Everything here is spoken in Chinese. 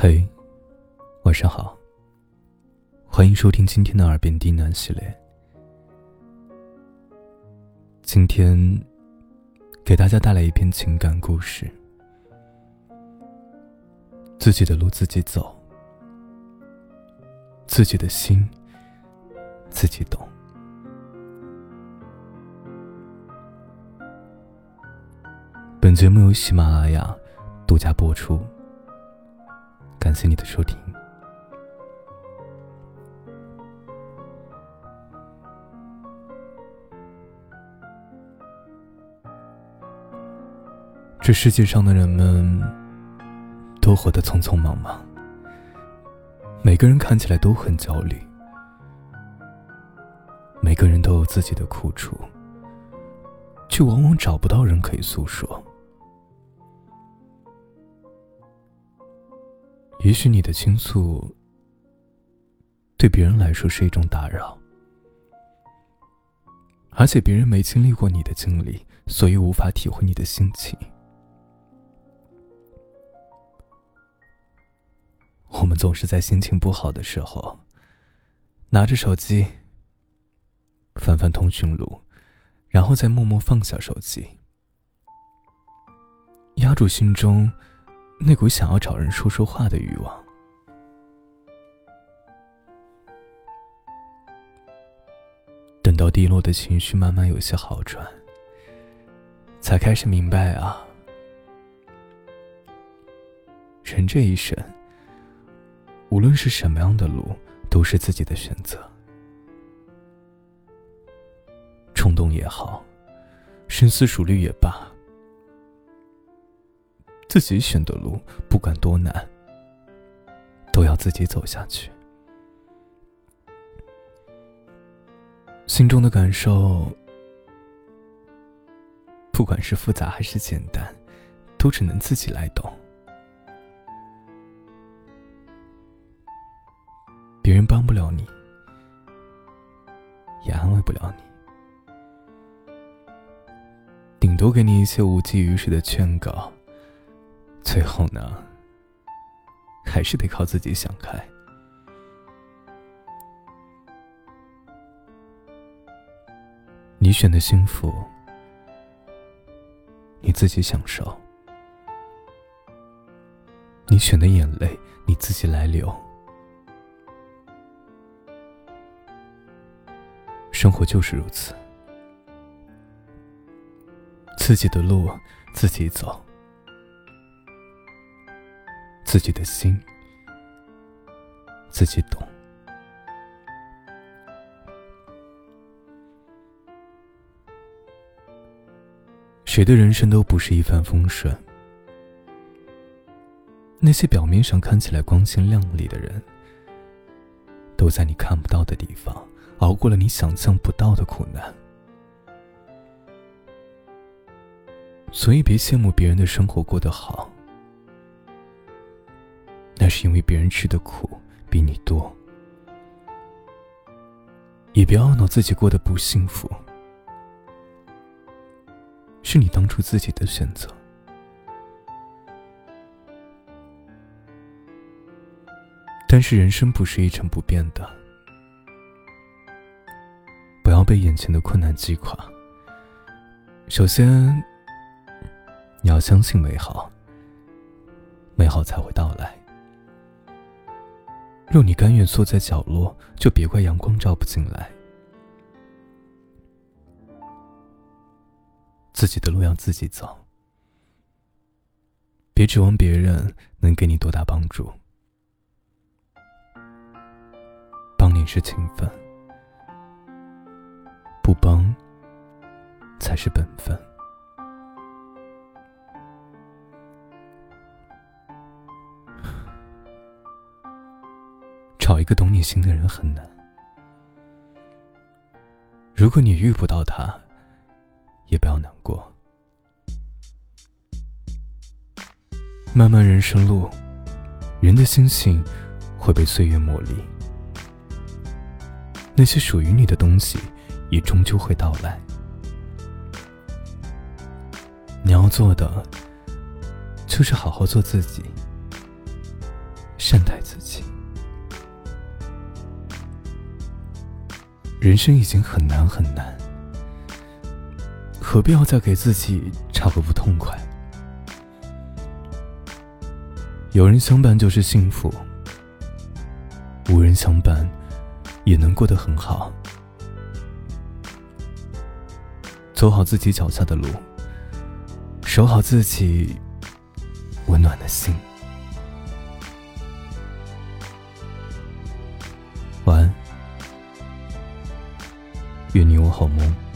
嘿，晚上好。欢迎收听今天的耳边低喃系列。今天给大家带来一篇情感故事。自己的路自己走，自己的心自己懂。本节目由喜马拉雅独家播出。感谢你的收听。这世界上的人们都活得匆匆忙忙，每个人看起来都很焦虑，每个人都有自己的苦处，却往往找不到人可以诉说。也许你的倾诉对别人来说是一种打扰，而且别人没经历过你的经历，所以无法体会你的心情。我们总是在心情不好的时候，拿着手机翻翻通讯录，然后再默默放下手机，压住心中。那股想要找人说说话的欲望，等到低落的情绪慢慢有些好转，才开始明白啊，人这一生，无论是什么样的路，都是自己的选择。冲动也好，深思熟虑也罢。自己选的路，不管多难，都要自己走下去。心中的感受，不管是复杂还是简单，都只能自己来懂。别人帮不了你，也安慰不了你，顶多给你一些无济于事的劝告。最后呢，还是得靠自己想开。你选的幸福，你自己享受；你选的眼泪，你自己来流。生活就是如此，自己的路自己走。自己的心，自己懂。谁的人生都不是一帆风顺。那些表面上看起来光鲜亮丽的人，都在你看不到的地方熬过了你想象不到的苦难。所以，别羡慕别人的生活过得好。那是因为别人吃的苦比你多，也别懊恼自己过得不幸福，是你当初自己的选择。但是人生不是一成不变的，不要被眼前的困难击垮。首先，你要相信美好，美好才会到来。若你甘愿缩在角落，就别怪阳光照不进来。自己的路要自己走，别指望别人能给你多大帮助。帮你是情分，不帮才是本分。找一个懂你心的人很难。如果你遇不到他，也不要难过。漫漫人生路，人的心性会被岁月磨砺，那些属于你的东西，也终究会到来。你要做的，就是好好做自己，善待自己。人生已经很难很难，何必要再给自己找个不痛快？有人相伴就是幸福，无人相伴也能过得很好。走好自己脚下的路，守好自己温暖的心。愿你我好梦。